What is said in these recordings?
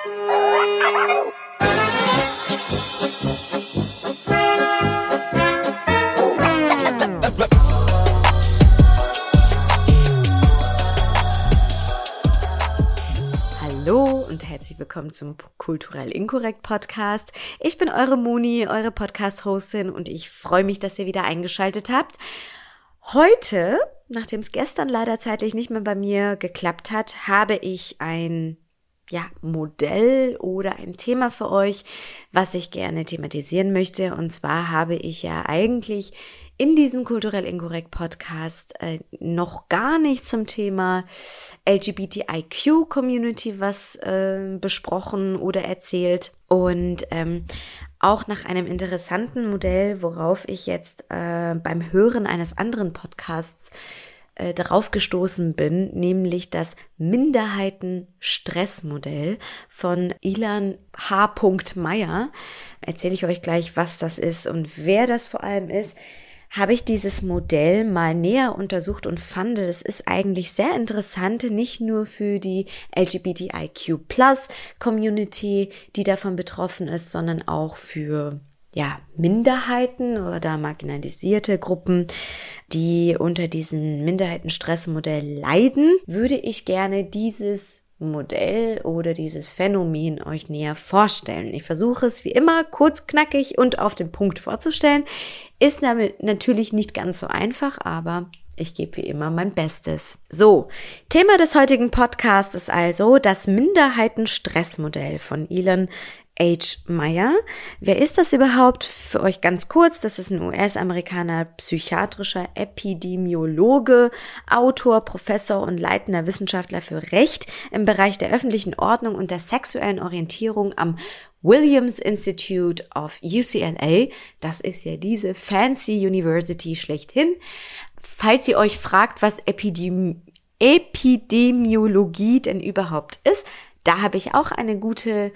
Hallo und herzlich willkommen zum Kulturell Inkorrekt Podcast. Ich bin eure Moni, eure Podcast-Hostin und ich freue mich, dass ihr wieder eingeschaltet habt. Heute, nachdem es gestern leider zeitlich nicht mehr bei mir geklappt hat, habe ich ein ja, Modell oder ein Thema für euch, was ich gerne thematisieren möchte. Und zwar habe ich ja eigentlich in diesem kulturell inkorrekt Podcast äh, noch gar nicht zum Thema LGBTIQ Community was äh, besprochen oder erzählt und ähm, auch nach einem interessanten Modell, worauf ich jetzt äh, beim Hören eines anderen Podcasts äh, darauf gestoßen bin, nämlich das Minderheiten-Stressmodell von Ilan H. Meyer. Erzähle ich euch gleich, was das ist und wer das vor allem ist habe ich dieses Modell mal näher untersucht und fand, es ist eigentlich sehr interessant, nicht nur für die LGBTIQ Plus Community, die davon betroffen ist, sondern auch für ja, Minderheiten oder marginalisierte Gruppen, die unter diesem Minderheitenstressmodell leiden, würde ich gerne dieses Modell oder dieses Phänomen euch näher vorstellen. Ich versuche es wie immer kurz, knackig und auf den Punkt vorzustellen. Ist damit natürlich nicht ganz so einfach, aber ich gebe wie immer mein Bestes. So, Thema des heutigen Podcasts ist also das Minderheitenstressmodell von Elon H. Meyer. Wer ist das überhaupt? Für euch ganz kurz, das ist ein US-Amerikaner, psychiatrischer Epidemiologe, Autor, Professor und leitender Wissenschaftler für Recht im Bereich der öffentlichen Ordnung und der sexuellen Orientierung am Williams Institute of UCLA. Das ist ja diese fancy University schlechthin. Falls ihr euch fragt, was Epidemi Epidemiologie denn überhaupt ist, da habe ich auch eine gute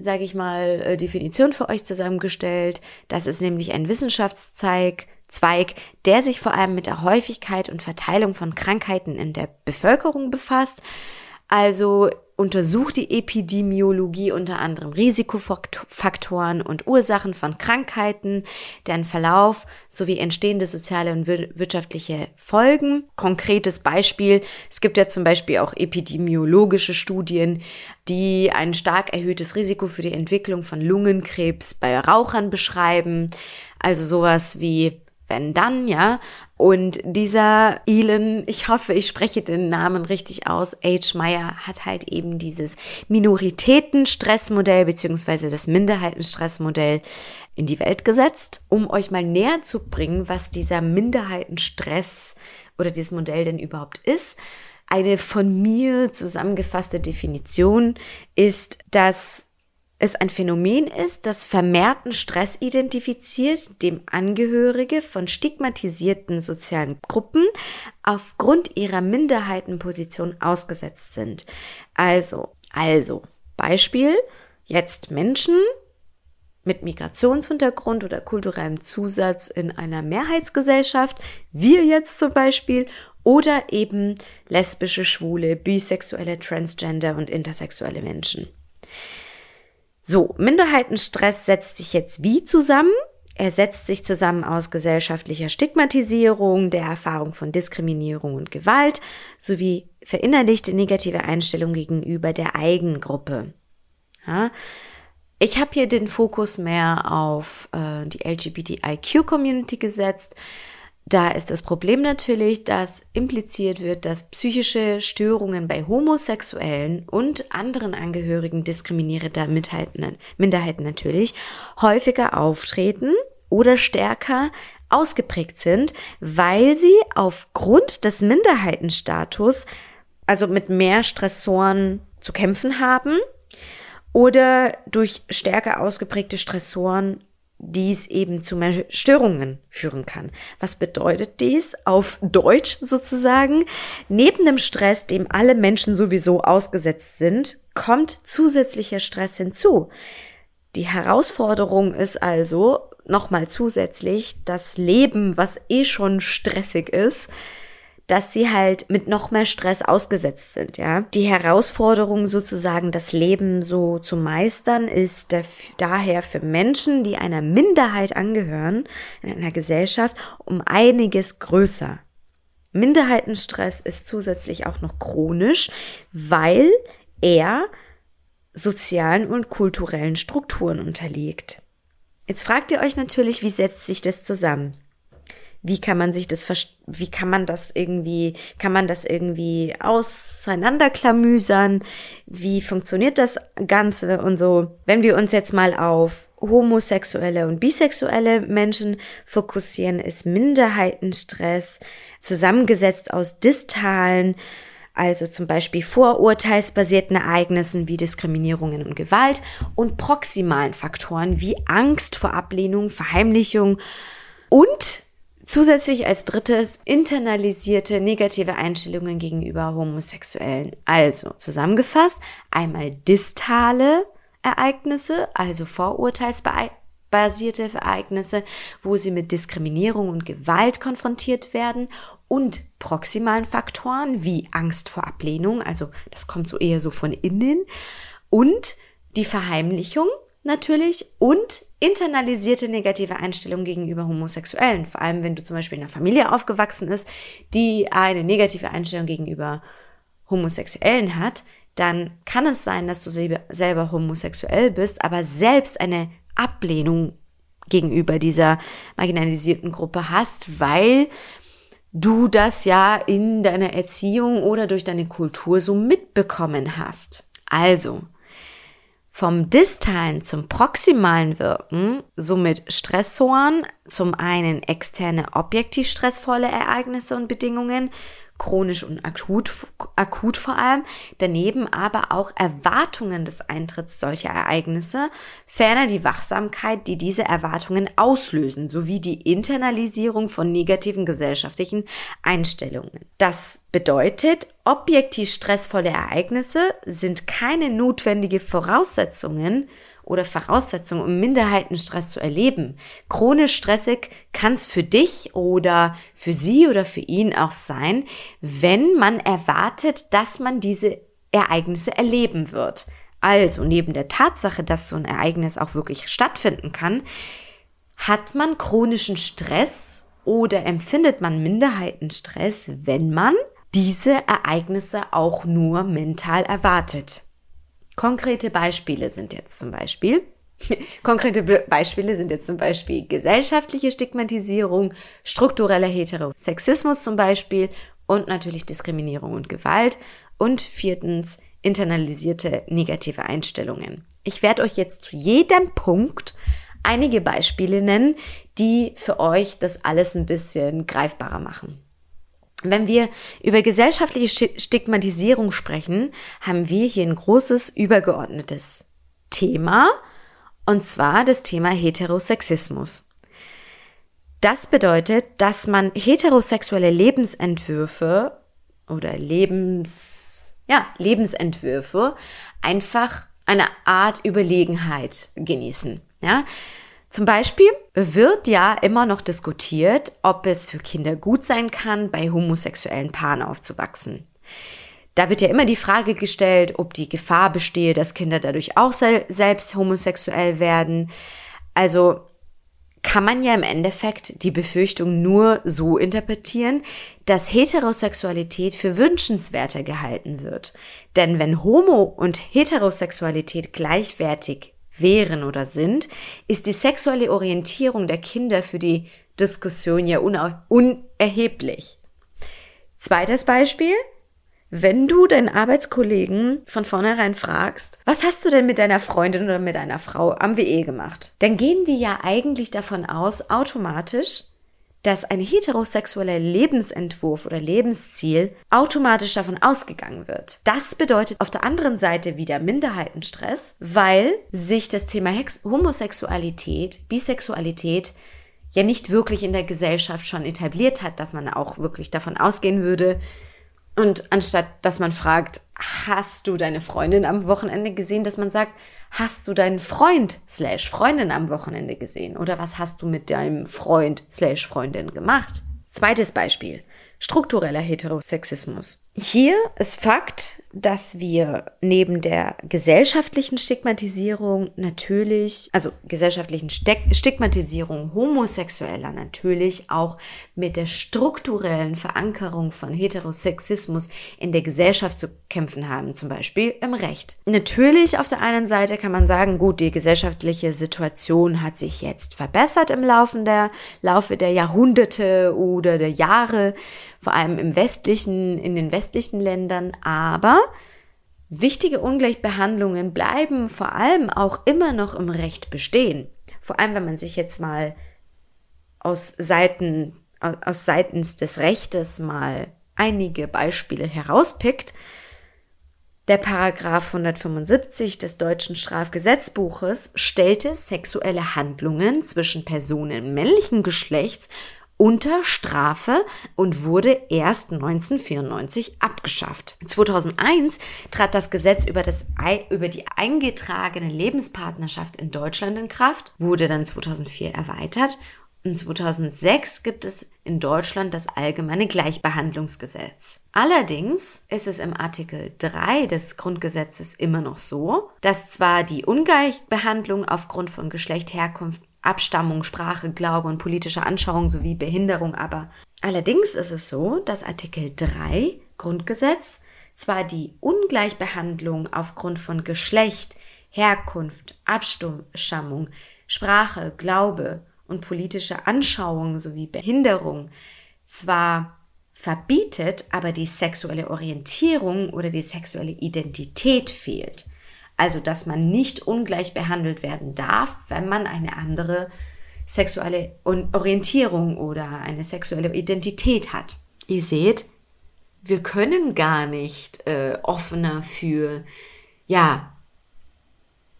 sage ich mal, äh, Definition für euch zusammengestellt. Das ist nämlich ein Wissenschaftszweig, Zweig, der sich vor allem mit der Häufigkeit und Verteilung von Krankheiten in der Bevölkerung befasst. Also untersucht die Epidemiologie unter anderem Risikofaktoren und Ursachen von Krankheiten, deren Verlauf sowie entstehende soziale und wirtschaftliche Folgen. Konkretes Beispiel, es gibt ja zum Beispiel auch epidemiologische Studien, die ein stark erhöhtes Risiko für die Entwicklung von Lungenkrebs bei Rauchern beschreiben. Also sowas wie wenn dann, ja. Und dieser Elon, ich hoffe, ich spreche den Namen richtig aus, H. Meyer hat halt eben dieses Minoritätenstressmodell beziehungsweise das Minderheitenstressmodell in die Welt gesetzt, um euch mal näher zu bringen, was dieser Minderheitenstress oder dieses Modell denn überhaupt ist. Eine von mir zusammengefasste Definition ist, dass es ein Phänomen ist, das vermehrten Stress identifiziert, dem Angehörige von stigmatisierten sozialen Gruppen aufgrund ihrer Minderheitenposition ausgesetzt sind. Also, also, Beispiel, jetzt Menschen mit Migrationshintergrund oder kulturellem Zusatz in einer Mehrheitsgesellschaft, wir jetzt zum Beispiel, oder eben lesbische, schwule, bisexuelle, transgender und intersexuelle Menschen. So, Minderheitenstress setzt sich jetzt wie zusammen? Er setzt sich zusammen aus gesellschaftlicher Stigmatisierung, der Erfahrung von Diskriminierung und Gewalt sowie verinnerlichte negative Einstellung gegenüber der Eigengruppe. Ja? Ich habe hier den Fokus mehr auf äh, die LGBTIQ-Community gesetzt, da ist das Problem natürlich, dass impliziert wird, dass psychische Störungen bei Homosexuellen und anderen Angehörigen diskriminierender Minderheiten natürlich häufiger auftreten oder stärker ausgeprägt sind, weil sie aufgrund des Minderheitenstatus also mit mehr Stressoren zu kämpfen haben oder durch stärker ausgeprägte Stressoren dies eben zu mehr Störungen führen kann. Was bedeutet dies auf Deutsch sozusagen? Neben dem Stress, dem alle Menschen sowieso ausgesetzt sind, kommt zusätzlicher Stress hinzu. Die Herausforderung ist also nochmal zusätzlich das Leben, was eh schon stressig ist, dass sie halt mit noch mehr Stress ausgesetzt sind, ja. Die Herausforderung sozusagen, das Leben so zu meistern, ist daher für Menschen, die einer Minderheit angehören, in einer Gesellschaft, um einiges größer. Minderheitenstress ist zusätzlich auch noch chronisch, weil er sozialen und kulturellen Strukturen unterliegt. Jetzt fragt ihr euch natürlich, wie setzt sich das zusammen? Wie kann man sich das, wie kann man das irgendwie, kann man das irgendwie auseinanderklamüsern? Wie funktioniert das Ganze und so? Wenn wir uns jetzt mal auf homosexuelle und bisexuelle Menschen fokussieren, ist Minderheitenstress zusammengesetzt aus distalen, also zum Beispiel vorurteilsbasierten Ereignissen wie Diskriminierungen und Gewalt und proximalen Faktoren wie Angst vor Ablehnung, Verheimlichung und zusätzlich als drittes internalisierte negative Einstellungen gegenüber Homosexuellen. Also zusammengefasst einmal distale Ereignisse, also vorurteilsbasierte Ereignisse, wo sie mit Diskriminierung und Gewalt konfrontiert werden und proximalen Faktoren wie Angst vor Ablehnung, also das kommt so eher so von innen, und die Verheimlichung natürlich und internalisierte negative Einstellungen gegenüber Homosexuellen, vor allem wenn du zum Beispiel in einer Familie aufgewachsen ist, die eine negative Einstellung gegenüber Homosexuellen hat, dann kann es sein, dass du selber homosexuell bist, aber selbst eine Ablehnung gegenüber dieser marginalisierten Gruppe hast, weil du das ja in deiner Erziehung oder durch deine Kultur so mitbekommen hast. Also, vom distalen zum proximalen Wirken, somit Stressoren, zum einen externe objektiv stressvolle Ereignisse und Bedingungen chronisch und akut, akut vor allem, daneben aber auch Erwartungen des Eintritts solcher Ereignisse, ferner die Wachsamkeit, die diese Erwartungen auslösen, sowie die Internalisierung von negativen gesellschaftlichen Einstellungen. Das bedeutet, objektiv stressvolle Ereignisse sind keine notwendige Voraussetzungen oder Voraussetzung, um Minderheitenstress zu erleben. Chronisch stressig kann es für dich oder für sie oder für ihn auch sein, wenn man erwartet, dass man diese Ereignisse erleben wird. Also neben der Tatsache, dass so ein Ereignis auch wirklich stattfinden kann, hat man chronischen Stress oder empfindet man Minderheitenstress, wenn man diese Ereignisse auch nur mental erwartet. Konkrete Beispiele sind jetzt zum Beispiel, konkrete Beispiele sind jetzt zum Beispiel gesellschaftliche Stigmatisierung, struktureller Heterosexismus zum Beispiel und natürlich Diskriminierung und Gewalt und viertens internalisierte negative Einstellungen. Ich werde euch jetzt zu jedem Punkt einige Beispiele nennen, die für euch das alles ein bisschen greifbarer machen. Wenn wir über gesellschaftliche Stigmatisierung sprechen, haben wir hier ein großes übergeordnetes Thema, und zwar das Thema Heterosexismus. Das bedeutet, dass man heterosexuelle Lebensentwürfe oder Lebens, ja, Lebensentwürfe einfach eine Art Überlegenheit genießen. Ja, zum Beispiel wird ja immer noch diskutiert, ob es für Kinder gut sein kann, bei homosexuellen Paaren aufzuwachsen. Da wird ja immer die Frage gestellt, ob die Gefahr bestehe, dass Kinder dadurch auch selbst homosexuell werden. Also kann man ja im Endeffekt die Befürchtung nur so interpretieren, dass Heterosexualität für wünschenswerter gehalten wird. Denn wenn Homo und Heterosexualität gleichwertig wären oder sind, ist die sexuelle Orientierung der Kinder für die Diskussion ja unerheblich. Zweites Beispiel. Wenn du deinen Arbeitskollegen von vornherein fragst, was hast du denn mit deiner Freundin oder mit deiner Frau am WE gemacht? Dann gehen die ja eigentlich davon aus, automatisch, dass ein heterosexueller Lebensentwurf oder Lebensziel automatisch davon ausgegangen wird. Das bedeutet auf der anderen Seite wieder Minderheitenstress, weil sich das Thema Hex Homosexualität, Bisexualität ja nicht wirklich in der Gesellschaft schon etabliert hat, dass man auch wirklich davon ausgehen würde, und anstatt dass man fragt, hast du deine Freundin am Wochenende gesehen, dass man sagt, hast du deinen Freund slash Freundin am Wochenende gesehen? Oder was hast du mit deinem Freund slash Freundin gemacht? Zweites Beispiel. struktureller Heterosexismus. Hier ist Fakt, dass wir neben der gesellschaftlichen Stigmatisierung natürlich, also gesellschaftlichen Stigmatisierung Homosexueller natürlich auch mit der strukturellen Verankerung von Heterosexismus in der Gesellschaft zu kämpfen haben, zum Beispiel im Recht. Natürlich auf der einen Seite kann man sagen, gut, die gesellschaftliche Situation hat sich jetzt verbessert im Laufe der, Laufe der Jahrhunderte oder der Jahre, vor allem im westlichen, in den westlichen Ländern, aber wichtige Ungleichbehandlungen bleiben vor allem auch immer noch im Recht bestehen. Vor allem, wenn man sich jetzt mal aus Seiten, aus seitens des Rechtes mal einige Beispiele herauspickt. Der Paragraph 175 des deutschen Strafgesetzbuches stellte sexuelle Handlungen zwischen Personen männlichen Geschlechts unter Strafe und wurde erst 1994 abgeschafft. 2001 trat das Gesetz über, das, über die eingetragene Lebenspartnerschaft in Deutschland in Kraft, wurde dann 2004 erweitert und 2006 gibt es in Deutschland das allgemeine Gleichbehandlungsgesetz. Allerdings ist es im Artikel 3 des Grundgesetzes immer noch so, dass zwar die Ungleichbehandlung aufgrund von Geschlecht, Herkunft, Abstammung, Sprache, Glaube und politische Anschauung sowie Behinderung aber. Allerdings ist es so, dass Artikel 3 Grundgesetz zwar die Ungleichbehandlung aufgrund von Geschlecht, Herkunft, Abstammung, Sprache, Glaube und politische Anschauung sowie Behinderung zwar verbietet, aber die sexuelle Orientierung oder die sexuelle Identität fehlt. Also, dass man nicht ungleich behandelt werden darf, wenn man eine andere sexuelle Orientierung oder eine sexuelle Identität hat. Ihr seht, wir können gar nicht äh, offener für, ja,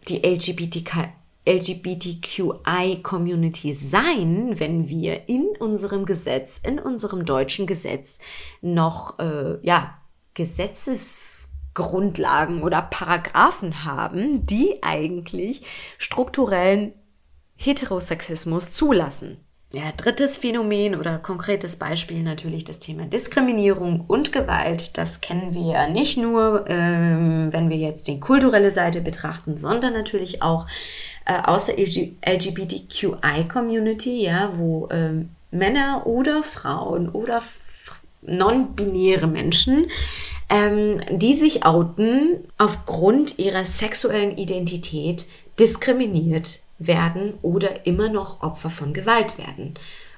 die LGBTQ, LGBTQI-Community sein, wenn wir in unserem Gesetz, in unserem deutschen Gesetz noch, äh, ja, Gesetzes Grundlagen oder Paragraphen haben, die eigentlich strukturellen Heterosexismus zulassen. Ja, drittes Phänomen oder konkretes Beispiel natürlich das Thema Diskriminierung und Gewalt. Das kennen wir ja nicht nur, ähm, wenn wir jetzt die kulturelle Seite betrachten, sondern natürlich auch äh, aus der LGBTQI-Community, ja, wo ähm, Männer oder Frauen oder non-binäre Menschen ähm, die sich outen aufgrund ihrer sexuellen Identität diskriminiert werden oder immer noch Opfer von Gewalt werden.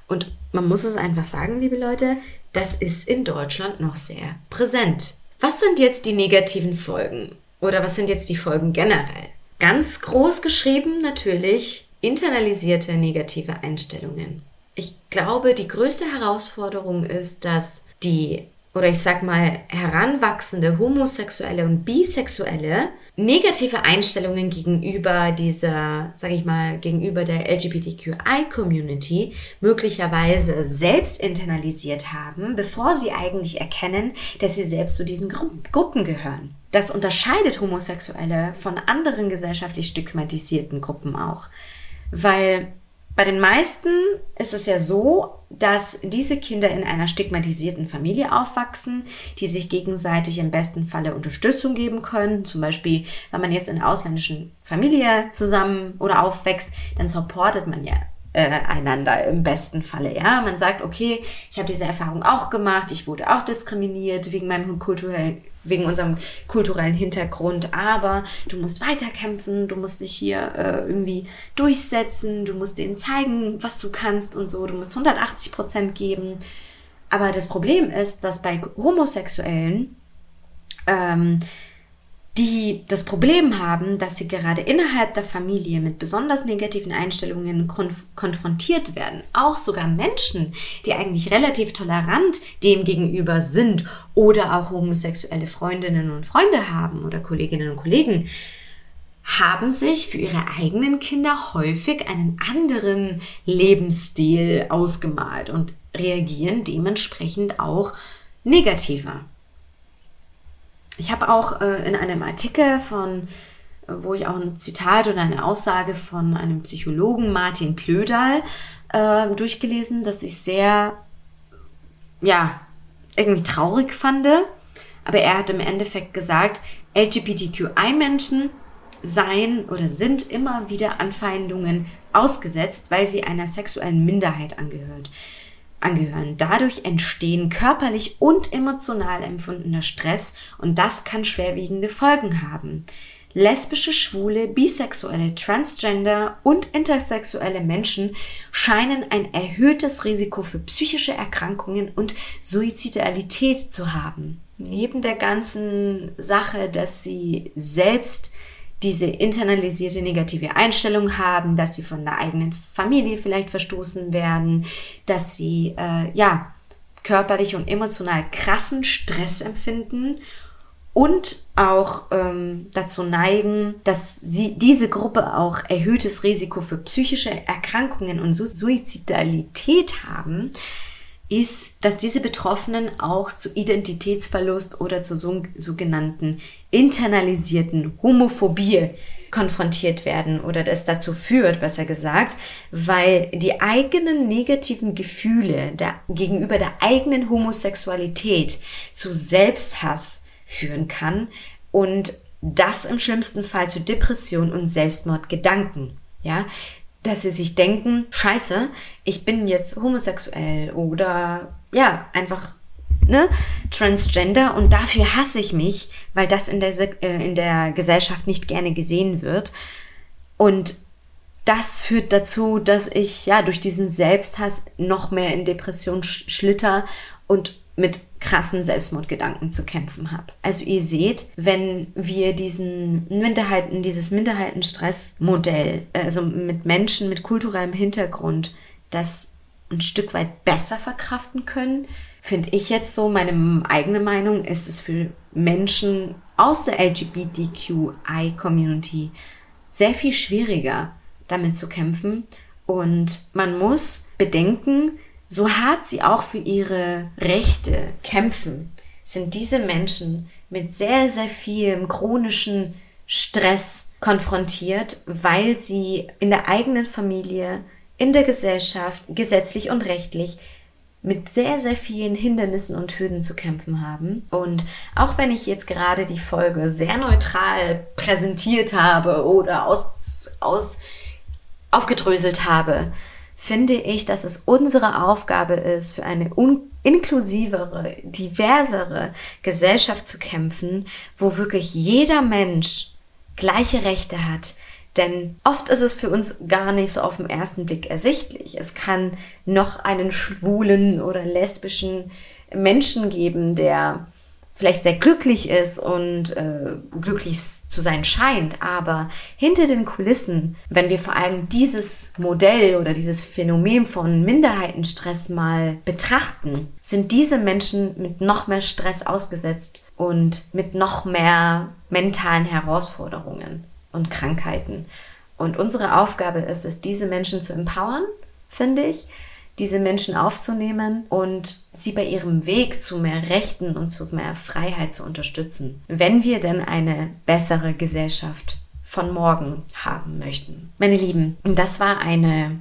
Und man muss es einfach sagen, liebe Leute, das ist in Deutschland noch sehr präsent. Was sind jetzt die negativen Folgen? Oder was sind jetzt die Folgen generell? Ganz groß geschrieben natürlich internalisierte negative Einstellungen. Ich glaube, die größte Herausforderung ist, dass die oder ich sag mal heranwachsende Homosexuelle und Bisexuelle negative Einstellungen gegenüber dieser, sag ich mal, gegenüber der LGBTQI-Community möglicherweise selbst internalisiert haben, bevor sie eigentlich erkennen, dass sie selbst zu diesen Gru Gruppen gehören. Das unterscheidet Homosexuelle von anderen gesellschaftlich stigmatisierten Gruppen auch, weil bei den meisten ist es ja so, dass diese Kinder in einer stigmatisierten Familie aufwachsen, die sich gegenseitig im besten Falle Unterstützung geben können. Zum Beispiel, wenn man jetzt in einer ausländischen Familie zusammen oder aufwächst, dann supportet man ja äh, einander im besten Falle. Ja, man sagt, okay, ich habe diese Erfahrung auch gemacht, ich wurde auch diskriminiert wegen meinem kulturellen wegen unserem kulturellen Hintergrund, aber du musst weiterkämpfen, du musst dich hier äh, irgendwie durchsetzen, du musst denen zeigen, was du kannst und so, du musst 180 Prozent geben. Aber das Problem ist, dass bei Homosexuellen ähm, die das Problem haben, dass sie gerade innerhalb der Familie mit besonders negativen Einstellungen konf konfrontiert werden. Auch sogar Menschen, die eigentlich relativ tolerant dem gegenüber sind oder auch homosexuelle Freundinnen und Freunde haben oder Kolleginnen und Kollegen, haben sich für ihre eigenen Kinder häufig einen anderen Lebensstil ausgemalt und reagieren dementsprechend auch negativer. Ich habe auch äh, in einem Artikel von, äh, wo ich auch ein Zitat oder eine Aussage von einem Psychologen, Martin Plödal, äh, durchgelesen, das ich sehr, ja, irgendwie traurig fand. Aber er hat im Endeffekt gesagt, LGBTQI-Menschen seien oder sind immer wieder Anfeindungen ausgesetzt, weil sie einer sexuellen Minderheit angehört, angehören. Dadurch entstehen körperlich und emotional empfundener Stress und das kann schwerwiegende Folgen haben. Lesbische, schwule, bisexuelle, transgender und intersexuelle Menschen scheinen ein erhöhtes Risiko für psychische Erkrankungen und Suizidalität zu haben. Neben der ganzen Sache, dass sie selbst diese internalisierte negative Einstellung haben, dass sie von der eigenen Familie vielleicht verstoßen werden, dass sie äh, ja körperlich und emotional krassen Stress empfinden und auch ähm, dazu neigen, dass sie diese Gruppe auch erhöhtes Risiko für psychische Erkrankungen und Suizidalität haben, ist, dass diese Betroffenen auch zu Identitätsverlust oder zu sogenannten internalisierten Homophobie konfrontiert werden oder das dazu führt, besser gesagt, weil die eigenen negativen Gefühle der, gegenüber der eigenen Homosexualität zu Selbsthass führen kann und das im schlimmsten Fall zu Depression und Selbstmordgedanken. Ja, dass sie sich denken, scheiße, ich bin jetzt homosexuell oder ja, einfach ne, transgender und dafür hasse ich mich, weil das in der, äh, in der Gesellschaft nicht gerne gesehen wird. Und das führt dazu, dass ich ja durch diesen Selbsthass noch mehr in Depression schlitter und mit krassen Selbstmordgedanken zu kämpfen habe. Also ihr seht, wenn wir diesen Minderheiten, dieses Minderheitenstressmodell, also mit Menschen mit kulturellem Hintergrund, das ein Stück weit besser verkraften können, finde ich jetzt so, meine eigene Meinung ist es für Menschen aus der LGBTQI-Community sehr viel schwieriger, damit zu kämpfen. Und man muss bedenken, so hart sie auch für ihre Rechte kämpfen, sind diese Menschen mit sehr, sehr viel chronischen Stress konfrontiert, weil sie in der eigenen Familie, in der Gesellschaft, gesetzlich und rechtlich mit sehr, sehr vielen Hindernissen und Hürden zu kämpfen haben. Und auch wenn ich jetzt gerade die Folge sehr neutral präsentiert habe oder aus, aus aufgedröselt habe, finde ich, dass es unsere Aufgabe ist, für eine inklusivere, diversere Gesellschaft zu kämpfen, wo wirklich jeder Mensch gleiche Rechte hat. Denn oft ist es für uns gar nicht so auf den ersten Blick ersichtlich. Es kann noch einen schwulen oder lesbischen Menschen geben, der vielleicht sehr glücklich ist und äh, glücklich zu sein scheint, aber hinter den Kulissen, wenn wir vor allem dieses Modell oder dieses Phänomen von Minderheitenstress mal betrachten, sind diese Menschen mit noch mehr Stress ausgesetzt und mit noch mehr mentalen Herausforderungen und Krankheiten. Und unsere Aufgabe ist es, diese Menschen zu empowern, finde ich, diese Menschen aufzunehmen und sie bei ihrem Weg zu mehr Rechten und zu mehr Freiheit zu unterstützen, wenn wir denn eine bessere Gesellschaft von morgen haben möchten. Meine Lieben, das war eine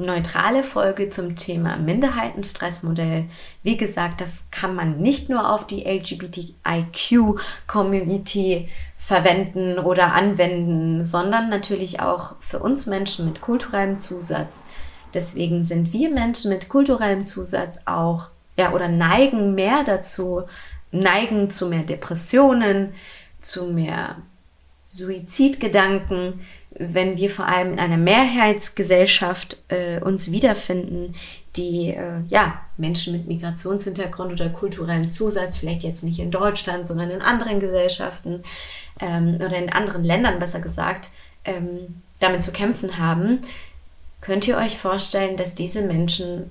neutrale Folge zum Thema Minderheitenstressmodell. Wie gesagt, das kann man nicht nur auf die LGBTIQ-Community verwenden oder anwenden, sondern natürlich auch für uns Menschen mit kulturellem Zusatz, Deswegen sind wir Menschen mit kulturellem Zusatz auch, ja, oder neigen mehr dazu, neigen zu mehr Depressionen, zu mehr Suizidgedanken, wenn wir vor allem in einer Mehrheitsgesellschaft äh, uns wiederfinden, die äh, ja Menschen mit Migrationshintergrund oder kulturellem Zusatz, vielleicht jetzt nicht in Deutschland, sondern in anderen Gesellschaften ähm, oder in anderen Ländern besser gesagt, ähm, damit zu kämpfen haben, könnt ihr euch vorstellen, dass diese Menschen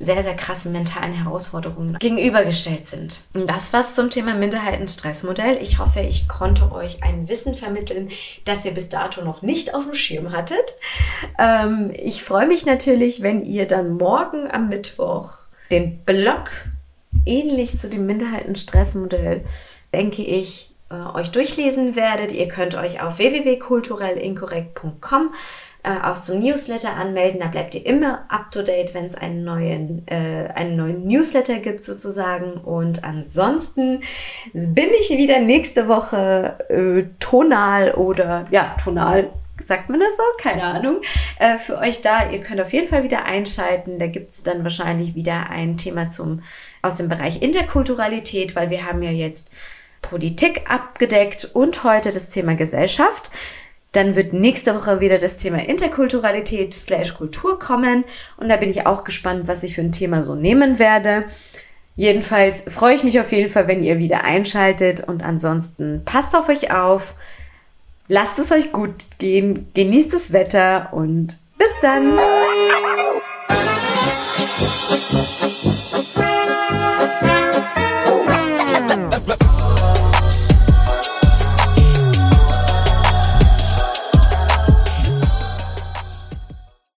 sehr, sehr krassen mentalen Herausforderungen gegenübergestellt sind. Und das war's zum Thema Minderheitenstressmodell. Ich hoffe, ich konnte euch ein Wissen vermitteln, das ihr bis dato noch nicht auf dem Schirm hattet. Ähm, ich freue mich natürlich, wenn ihr dann morgen am Mittwoch den Blog ähnlich zu dem Minderheitenstressmodell, denke ich, äh, euch durchlesen werdet. Ihr könnt euch auf www.kulturellinkorrekt.com äh, auch zum Newsletter anmelden. Da bleibt ihr immer up to date, wenn es einen neuen, äh, einen neuen Newsletter gibt sozusagen. Und ansonsten bin ich wieder nächste Woche äh, tonal oder ja, tonal sagt man das so? Keine Ahnung. Äh, für euch da. Ihr könnt auf jeden Fall wieder einschalten. Da gibt es dann wahrscheinlich wieder ein Thema zum, aus dem Bereich Interkulturalität, weil wir haben ja jetzt Politik abgedeckt und heute das Thema Gesellschaft. Dann wird nächste Woche wieder das Thema Interkulturalität slash Kultur kommen. Und da bin ich auch gespannt, was ich für ein Thema so nehmen werde. Jedenfalls freue ich mich auf jeden Fall, wenn ihr wieder einschaltet. Und ansonsten passt auf euch auf. Lasst es euch gut gehen. Genießt das Wetter und bis dann.